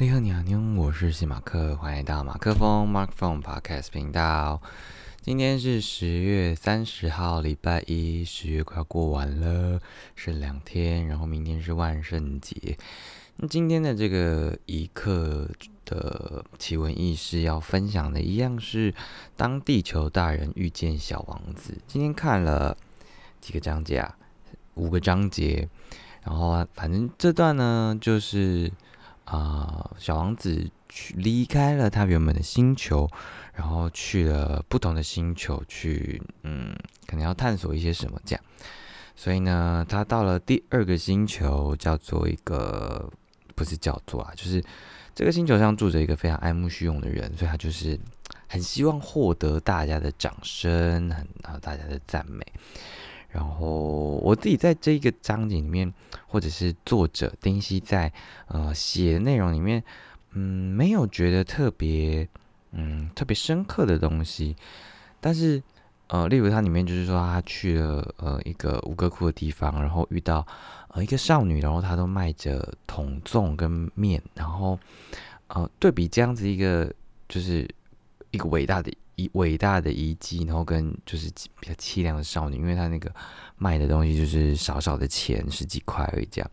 你好，你好，你好，我是西马克，欢迎到马克风 Mark Phone Podcast 频道。今天是十月三十号，礼拜一，十月快要过完了，剩两天，然后明天是万圣节。那今天的这个一刻的奇闻异事要分享的，一样是当地球大人遇见小王子。今天看了几个章节啊，五个章节，然后反正这段呢，就是。啊，小王子去离开了他原本的星球，然后去了不同的星球去，嗯，可能要探索一些什么这样。所以呢，他到了第二个星球，叫做一个不是叫做啊，就是这个星球上住着一个非常爱慕虚荣的人，所以他就是很希望获得大家的掌声，很啊大家的赞美。然后我自己在这一个章节里面，或者是作者丁西在呃写的内容里面，嗯，没有觉得特别嗯特别深刻的东西。但是呃，例如它里面就是说他去了呃一个五哥窟的地方，然后遇到呃一个少女，然后她都卖着桶粽跟面，然后呃对比这样子一个就是一个伟大的。遗伟大的遗迹，然后跟就是比较凄凉的少女，因为她那个卖的东西就是少少的钱，十几块而已。这样，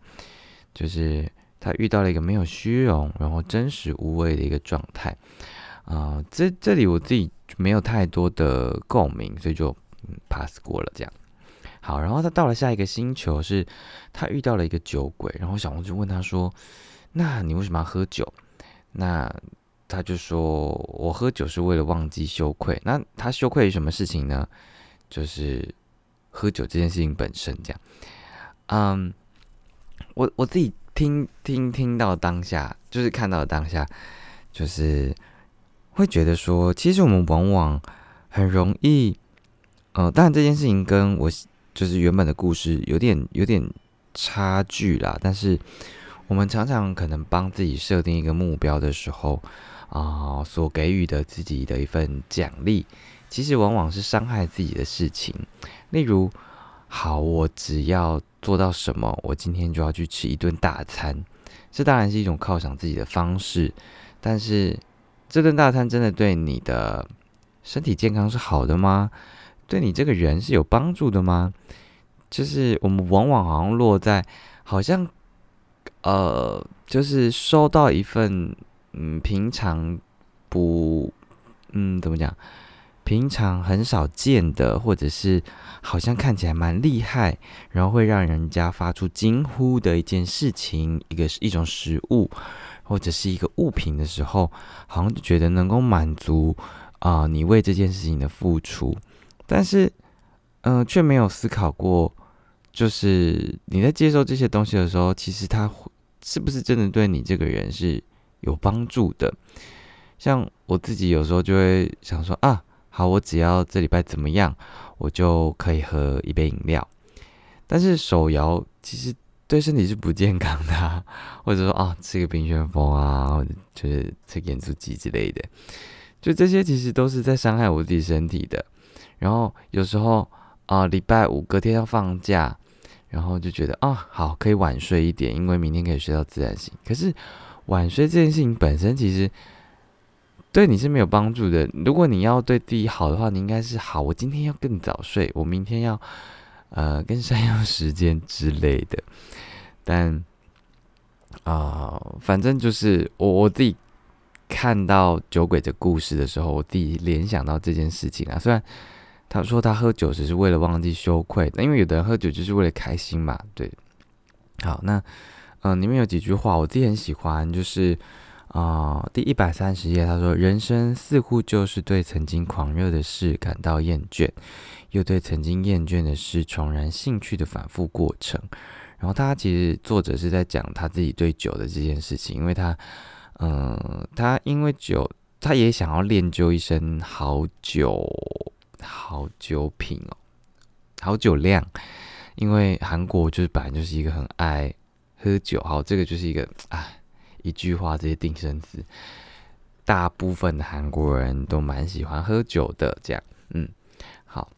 就是她遇到了一个没有虚荣，然后真实无畏的一个状态。啊，这这里我自己没有太多的共鸣，所以就 pass 过了。这样，好，然后他到了下一个星球，是他遇到了一个酒鬼，然后小红就问他说：“那你为什么要喝酒？”那他就说：“我喝酒是为了忘记羞愧。那他羞愧于什么事情呢？就是喝酒这件事情本身。这样，嗯，我我自己听听听到当下，就是看到当下，就是会觉得说，其实我们往往很容易，呃，当然这件事情跟我就是原本的故事有点有点差距啦。但是我们常常可能帮自己设定一个目标的时候。”啊，所给予的自己的一份奖励，其实往往是伤害自己的事情。例如，好，我只要做到什么，我今天就要去吃一顿大餐。这当然是一种犒赏自己的方式，但是这顿大餐真的对你的身体健康是好的吗？对你这个人是有帮助的吗？就是我们往往好像落在，好像，呃，就是收到一份。嗯，平常不，嗯，怎么讲？平常很少见的，或者是好像看起来蛮厉害，然后会让人家发出惊呼的一件事情，一个一种食物，或者是一个物品的时候，好像就觉得能够满足啊，你为这件事情的付出，但是，嗯，却没有思考过，就是你在接受这些东西的时候，其实它是不是真的对你这个人是？有帮助的，像我自己有时候就会想说啊，好，我只要这礼拜怎么样，我就可以喝一杯饮料。但是手摇其实对身体是不健康的，或者说啊，吃个冰旋风啊，或者就是吃盐酥鸡之类的，就这些其实都是在伤害我自己身体的。然后有时候啊，礼拜五隔天要放假，然后就觉得啊，好，可以晚睡一点，因为明天可以睡到自然醒。可是。晚睡这件事情本身其实对你是没有帮助的。如果你要对自己好的话，你应该是好。我今天要更早睡，我明天要呃更善用时间之类的。但啊，反正就是我我自己看到酒鬼的故事的时候，我自己联想到这件事情啊。虽然他说他喝酒只是为了忘记羞愧，因为有的人喝酒就是为了开心嘛。对，好那。嗯，里面有几句话我自己很喜欢，就是啊，第一百三十页，他说：“人生似乎就是对曾经狂热的事感到厌倦，又对曾经厌倦的事重燃兴趣的反复过程。”然后他其实作者是在讲他自己对酒的这件事情，因为他，嗯，他因为酒，他也想要练就一身好酒，好酒品哦，好酒量，因为韩国就是本来就是一个很爱。喝酒，好，这个就是一个啊，一句话，这些定生词，大部分的韩国人都蛮喜欢喝酒的，这样，嗯，好，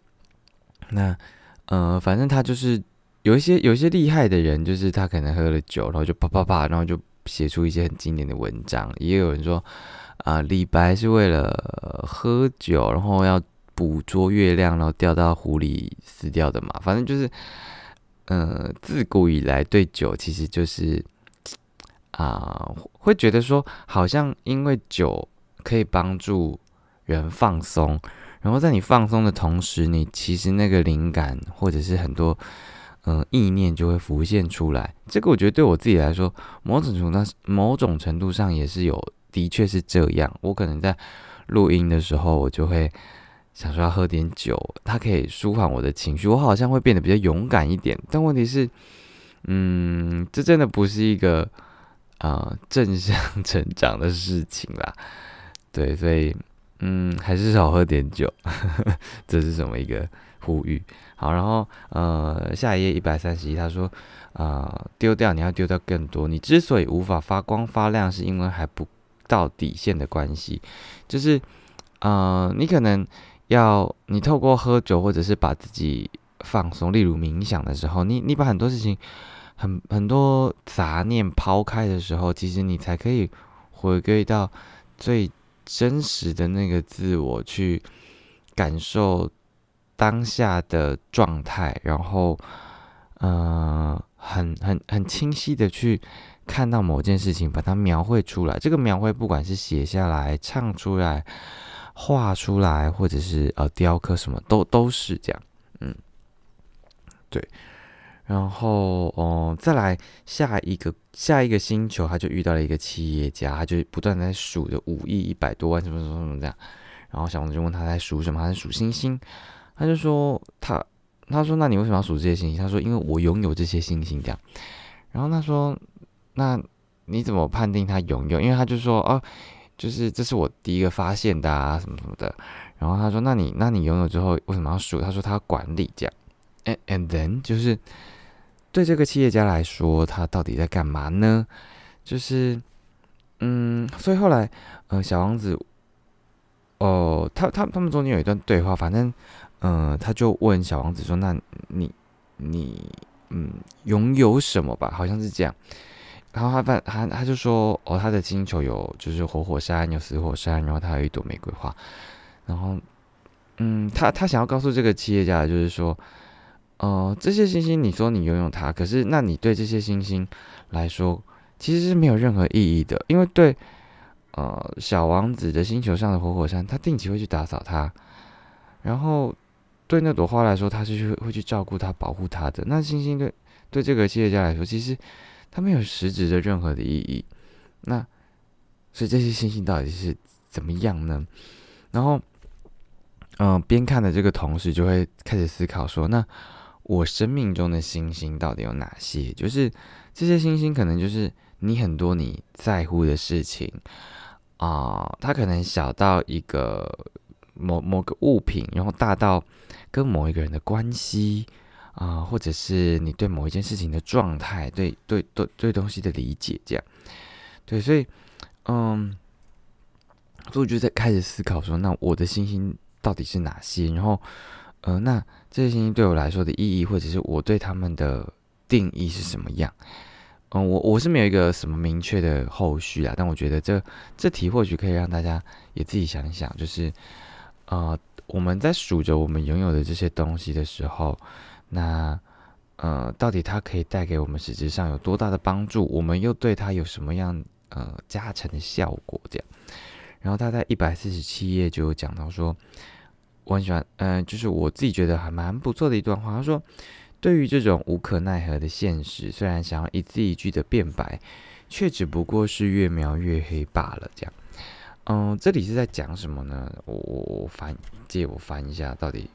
那呃，反正他就是有一些有一些厉害的人，就是他可能喝了酒，然后就啪啪啪，然后就写出一些很经典的文章。也有人说，啊，李白是为了喝酒，然后要捕捉月亮，然后掉到湖里死掉的嘛。反正就是，嗯，自古以来对酒其实就是，啊，会觉得说，好像因为酒可以帮助人放松。然后在你放松的同时，你其实那个灵感或者是很多嗯意念就会浮现出来。这个我觉得对我自己来说，某种程度某种程度上也是有，的确是这样。我可能在录音的时候，我就会想说要喝点酒，它可以舒缓我的情绪，我好像会变得比较勇敢一点。但问题是，嗯，这真的不是一个啊正向成长的事情啦。对，所以。嗯，还是少喝点酒，这是什么一个呼吁？好，然后呃，下一页一百三十一，他说啊，丢掉你要丢掉更多。你之所以无法发光发亮，是因为还不到底线的关系。就是呃，你可能要你透过喝酒或者是把自己放松，例如冥想的时候，你你把很多事情很很多杂念抛开的时候，其实你才可以回归到最。真实的那个自我去感受当下的状态，然后，呃，很很很清晰的去看到某件事情，把它描绘出来。这个描绘，不管是写下来、唱出来、画出来，或者是呃雕刻，什么都都是这样。嗯，对。然后，哦，再来下一个下一个星球，他就遇到了一个企业家，他就不断在数着五亿一百多万什么什么什么这样。然后小王子就问他在数什么，他在数星星。他就说他他说那你为什么要数这些星星？他说因为我拥有这些星星这样。然后他说那你怎么判定他拥有？因为他就说哦，就是这是我第一个发现的啊什么什么的。然后他说那你那你拥有之后为什么要数？他说他要管理这样。And and then 就是。对这个企业家来说，他到底在干嘛呢？就是，嗯，所以后来，呃，小王子，哦，他他他们中间有一段对话，反正，嗯，他就问小王子说：“那你你嗯拥有什么吧？”好像是这样。然后他反他他就说：“哦，他的星球有就是活火山，有死火山，然后他有一朵玫瑰花。”然后，嗯，他他想要告诉这个企业家就是说。呃，这些星星，你说你拥有它，可是那你对这些星星来说，其实是没有任何意义的，因为对呃小王子的星球上的活火山，他定期会去打扫它，然后对那朵花来说，他是去会去照顾它、保护它的。那星星对对这个企业家来说，其实它没有实质的任何的意义。那所以这些星星到底是怎么样呢？然后，嗯，边看的这个同时，就会开始思考说，那。我生命中的星星到底有哪些？就是这些星星，可能就是你很多你在乎的事情啊。它可能小到一个某某个物品，然后大到跟某一个人的关系啊，或者是你对某一件事情的状态，对对对对东西的理解，这样。对，所以嗯，所以我就在开始思考说，那我的星星到底是哪些？然后。呃，那这些星星对我来说的意义，或者是我对他们的定义是什么样？嗯，我我是没有一个什么明确的后续啊，但我觉得这这题或许可以让大家也自己想一想，就是呃，我们在数着我们拥有的这些东西的时候，那呃，到底它可以带给我们实质上有多大的帮助？我们又对它有什么样呃加成的效果？这样，然后他在一百四十七页就有讲到说。我很喜欢，嗯，就是我自己觉得还蛮不错的一段话。他说：“对于这种无可奈何的现实，虽然想要一字一句的辩白，却只不过是越描越黑罢了。”这样，嗯，这里是在讲什么呢？我我我翻，借我翻一下，到底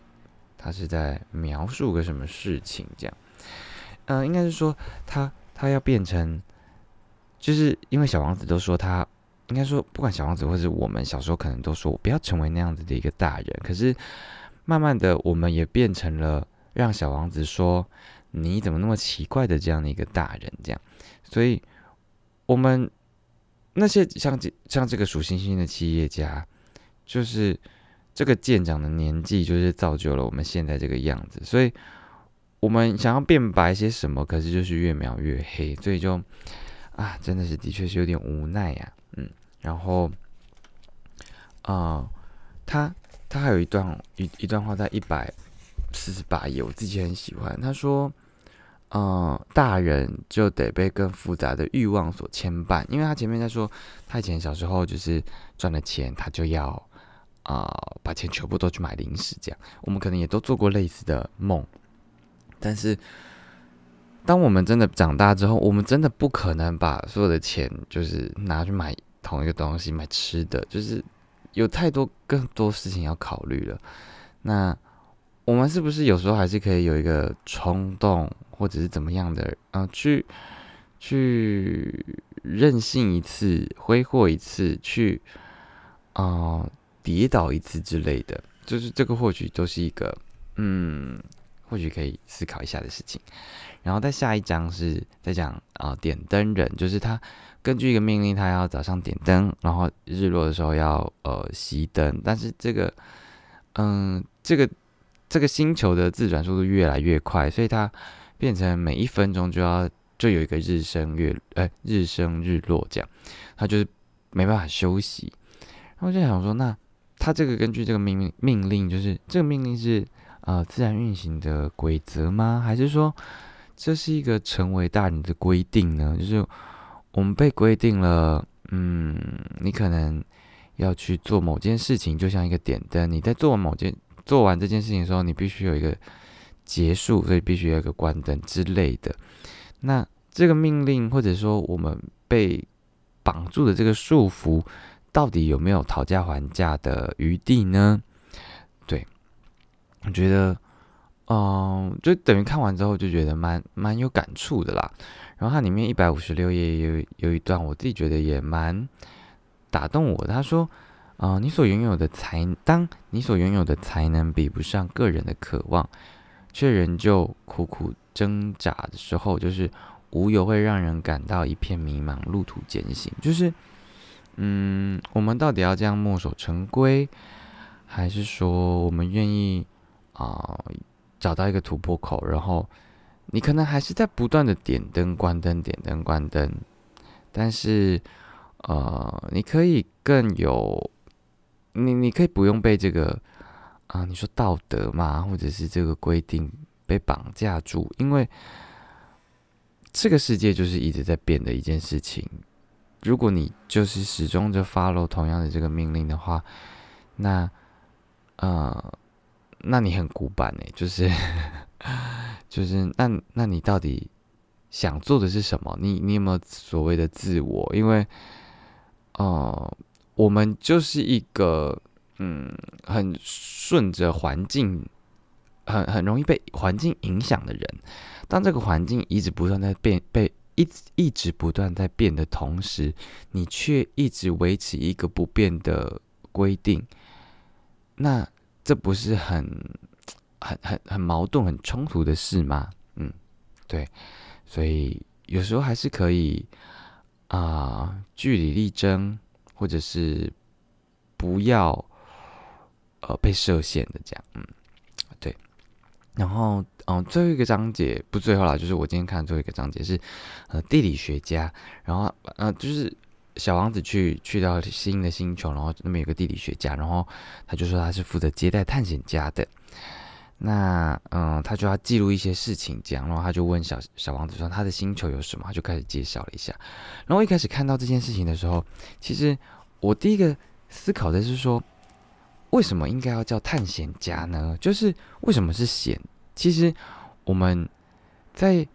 他是在描述个什么事情？这样，嗯，应该是说他他要变成，就是因为小王子都说他。应该说，不管小王子或者我们小时候，可能都说我不要成为那样子的一个大人。可是，慢慢的，我们也变成了让小王子说你怎么那么奇怪的这样的一个大人。这样，所以，我们那些像这像这个数星星的企业家，就是这个舰长的年纪，就是造就了我们现在这个样子。所以，我们想要变白些什么，可是就是越描越黑。所以就。啊，真的是的确是有点无奈呀，嗯，然后，啊，他他还有一段一一段话在一百四十八页，我自己很喜欢。他说，嗯，大人就得被更复杂的欲望所牵绊，因为他前面在说，他以前小时候就是赚了钱，他就要啊把钱全部都去买零食，这样。我们可能也都做过类似的梦，但是。当我们真的长大之后，我们真的不可能把所有的钱就是拿去买同一个东西，买吃的，就是有太多更多事情要考虑了。那我们是不是有时候还是可以有一个冲动，或者是怎么样的，啊，去去任性一次，挥霍一次，去啊跌倒一次之类的，就是这个或许都是一个，嗯，或许可以思考一下的事情。然后在下一章是在讲啊点灯人，就是他根据一个命令，他要早上点灯，然后日落的时候要呃熄灯。但是这个嗯这个这个星球的自转速度越来越快，所以它变成每一分钟就要就有一个日升月呃日升日落这样，他就是没办法休息。然后就想说，那他这个根据这个命令命令，就是这个命令是呃自然运行的规则吗？还是说？这是一个成为大人的规定呢，就是我们被规定了，嗯，你可能要去做某件事情，就像一个点灯，你在做完某件做完这件事情的时候，你必须有一个结束，所以必须有一个关灯之类的。那这个命令或者说我们被绑住的这个束缚，到底有没有讨价还价的余地呢？对，我觉得。嗯，就等于看完之后就觉得蛮蛮有感触的啦。然后它里面一百五十六页有有一段，我自己觉得也蛮打动我。他说：“啊，你所拥有的才，当你所拥有的才能比不上个人的渴望，却仍旧苦苦挣扎的时候，就是无有会让人感到一片迷茫，路途艰辛。就是，嗯，我们到底要这样墨守成规，还是说我们愿意啊？”找到一个突破口，然后你可能还是在不断的点灯、关灯、点灯、关灯，但是呃，你可以更有你，你可以不用被这个啊，你说道德嘛，或者是这个规定被绑架住，因为这个世界就是一直在变的一件事情。如果你就是始终就 follow 同样的这个命令的话，那呃。那你很古板哎，就是，就是那那你到底想做的是什么？你你有没有所谓的自我？因为，哦，我们就是一个嗯，很顺着环境，很很容易被环境影响的人。当这个环境一直不断在变，被一一直不断在变的同时，你却一直维持一个不变的规定，那。这不是很、很、很、很矛盾、很冲突的事吗？嗯，对，所以有时候还是可以啊，据理力争，或者是不要呃被设限的这样。嗯，然后，嗯，最后一个章节不最后啦，就是我今天看的最后一个章节是呃地理学家，然后呃就是。小王子去去到新的星球，然后那边有个地理学家，然后他就说他是负责接待探险家的。那嗯，他就要记录一些事情，这样，然后他就问小小王子说他的星球有什么，他就开始介绍了一下。然后一开始看到这件事情的时候，其实我第一个思考的是说，为什么应该要叫探险家呢？就是为什么是险？其实我们在。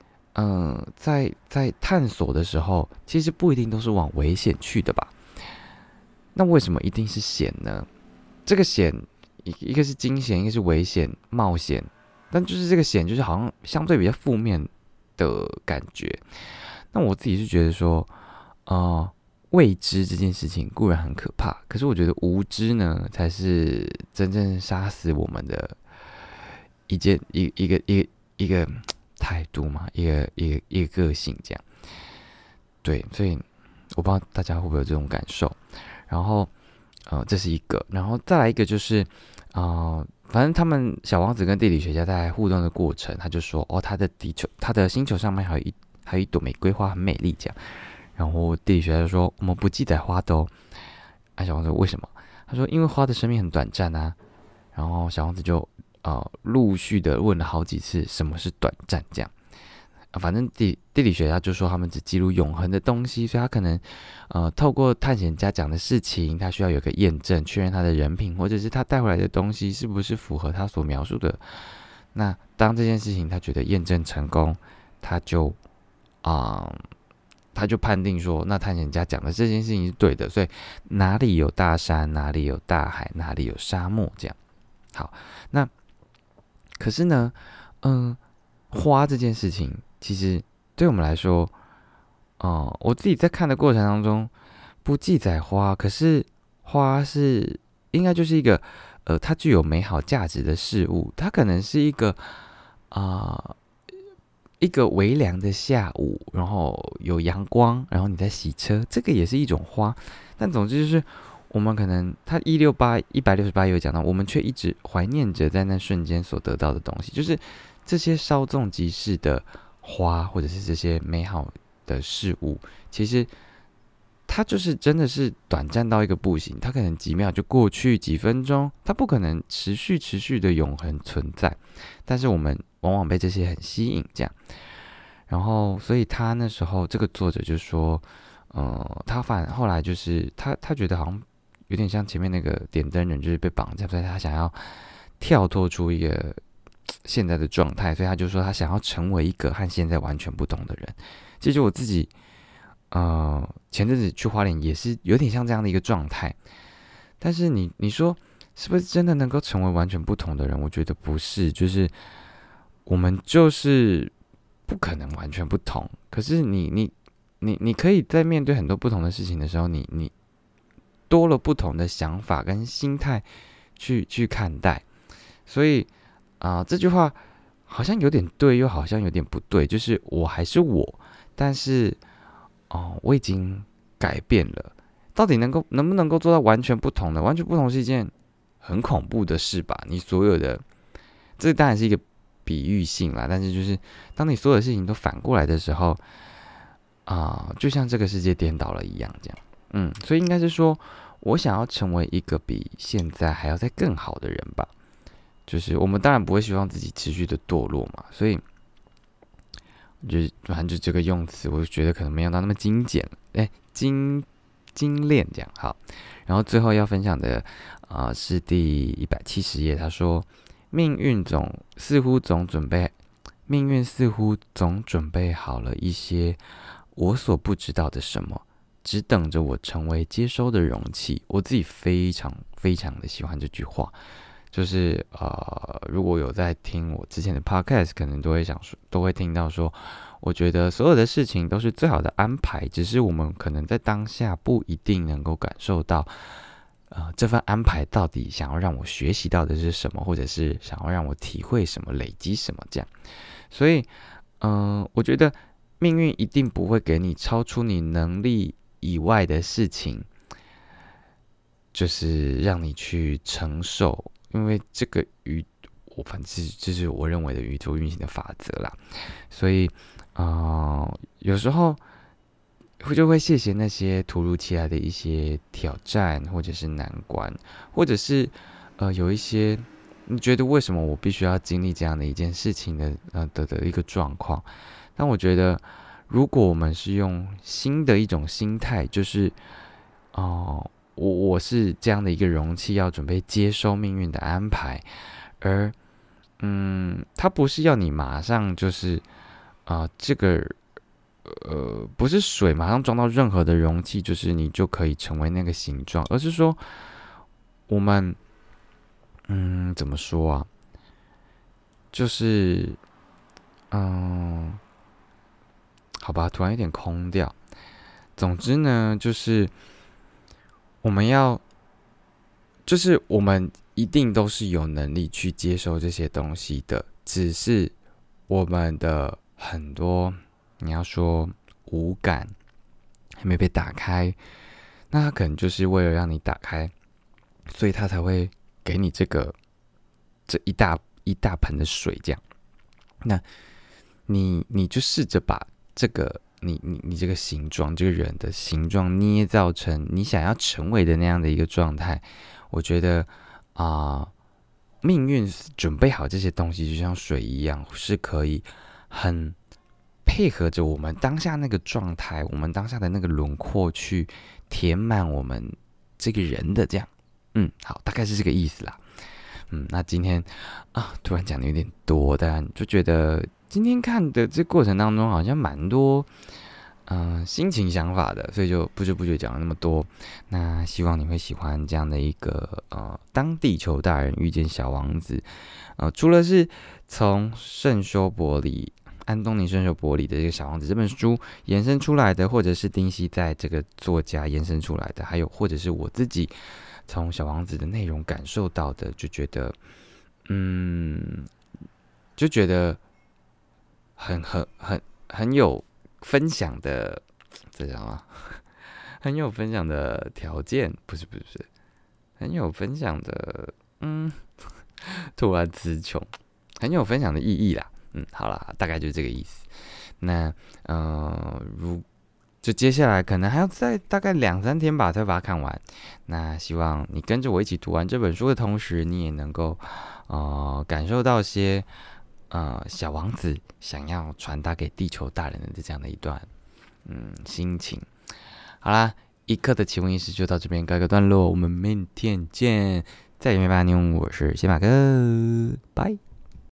嗯，在在探索的时候，其实不一定都是往危险去的吧？那为什么一定是险呢？这个险一一个是惊险，一个是危险冒险，但就是这个险，就是好像相对比较负面的感觉。那我自己是觉得说，啊，未知这件事情固然很可怕，可是我觉得无知呢，才是真正杀死我们的一件一一个一一个。态度嘛，一个一个一个个性这样，对，所以我不知道大家会不会有这种感受。然后，呃，这是一个，然后再来一个就是，啊，反正他们小王子跟地理学家在互动的过程，他就说，哦，他的地球，他的星球上面还有一还有一朵玫瑰花，很美丽这样。然后地理学家说我们不记载花的哦。啊，小王子为什么？他说因为花的生命很短暂啊。然后小王子就呃陆续的问了好几次什么是短暂这样。反正地地理学家就说他们只记录永恒的东西，所以他可能呃透过探险家讲的事情，他需要有个验证，确认他的人品或者是他带回来的东西是不是符合他所描述的。那当这件事情他觉得验证成功，他就啊他就判定说，那探险家讲的这件事情是对的。所以哪里有大山，哪里有大海，哪里有沙漠，这样好。那可是呢，嗯，花这件事情。其实对我们来说，哦，我自己在看的过程当中不记载花，可是花是应该就是一个呃，它具有美好价值的事物。它可能是一个啊，一个微凉的下午，然后有阳光，然后你在洗车，这个也是一种花。但总之就是，我们可能它一六八一百六十八有讲到，我们却一直怀念着在那瞬间所得到的东西，就是这些稍纵即逝的。花或者是这些美好的事物，其实它就是真的是短暂到一个不行，它可能几秒就过去，几分钟，它不可能持续持续的永恒存在。但是我们往往被这些很吸引，这样。然后，所以他那时候这个作者就说，呃，他反后来就是他他觉得好像有点像前面那个点灯人，就是被绑架，所以他想要跳脱出一个。现在的状态，所以他就说他想要成为一个和现在完全不同的人。其实我自己，呃，前阵子去花莲也是有点像这样的一个状态。但是你你说是不是真的能够成为完全不同的人？我觉得不是，就是我们就是不可能完全不同。可是你你你你可以在面对很多不同的事情的时候，你你多了不同的想法跟心态去去看待，所以。啊，这句话好像有点对，又好像有点不对。就是我还是我，但是哦，我已经改变了。到底能够能不能够做到完全不同的？完全不同是一件很恐怖的事吧？你所有的这当然是一个比喻性啦，但是就是当你所有的事情都反过来的时候，啊，就像这个世界颠倒了一样，这样。嗯，所以应该是说我想要成为一个比现在还要再更好的人吧。就是我们当然不会希望自己持续的堕落嘛，所以就是反正就这个用词，我就觉得可能没有到那么精简，哎，精精炼这样好。然后最后要分享的啊是第一百七十页，他说命运总似乎总准备，命运似乎总准备好了一些我所不知道的什么，只等着我成为接收的容器。我自己非常非常的喜欢这句话。就是呃，如果有在听我之前的 podcast，可能都会想说，都会听到说，我觉得所有的事情都是最好的安排，只是我们可能在当下不一定能够感受到，呃，这份安排到底想要让我学习到的是什么，或者是想要让我体会什么、累积什么这样。所以，嗯，我觉得命运一定不会给你超出你能力以外的事情，就是让你去承受。因为这个宇，我反正这是我认为的宇宙运行的法则啦，所以啊，有时候会就会谢谢那些突如其来的一些挑战，或者是难关，或者是呃有一些你觉得为什么我必须要经历这样的一件事情的呃的的一个状况，但我觉得如果我们是用新的一种心态，就是哦。我我是这样的一个容器，要准备接收命运的安排，而嗯，它不是要你马上就是啊，这个呃，不是水马上装到任何的容器，就是你就可以成为那个形状，而是说我们嗯，怎么说啊？就是嗯，好吧，突然有点空掉。总之呢，就是。我们要，就是我们一定都是有能力去接受这些东西的，只是我们的很多你要说无感还没被打开，那他可能就是为了让你打开，所以他才会给你这个这一大一大盆的水这样。那你你就试着把这个你你你这个形状，这个人的形状捏造成你想要成为的那样的一个状态，我觉得啊，命运准备好这些东西，就像水一样，是可以很配合着我们当下那个状态，我们当下的那个轮廓去填满我们这个人的这样。嗯，好，大概是这个意思啦。嗯，那今天啊，突然讲的有点多，但就觉得今天看的这过程当中，好像蛮多嗯心情想法的，所以就不知不觉讲了那么多。那希望你会喜欢这样的一个呃，当地球大人遇见小王子，呃，除了是从圣修伯里安东尼圣修伯里的这个小王子这本书延伸出来的，或者是丁西在这个作家延伸出来的，还有或者是我自己。从小王子的内容感受到的，就觉得，嗯，就觉得很很很很有分享的，这叫什么？很有分享的条件，不是不是不是，很有分享的，嗯，突然词穷，很有分享的意义啦。嗯，好了，大概就是这个意思。那，呃，如。就接下来可能还要再大概两三天吧，才把它看完。那希望你跟着我一起读完这本书的同时，你也能够呃感受到些呃小王子想要传达给地球大人的这样的一段嗯心情。好啦，一刻的奇闻异事就到这边告一个段落，我们明天见。再见，拜拜，妞，我是谢马哥，拜。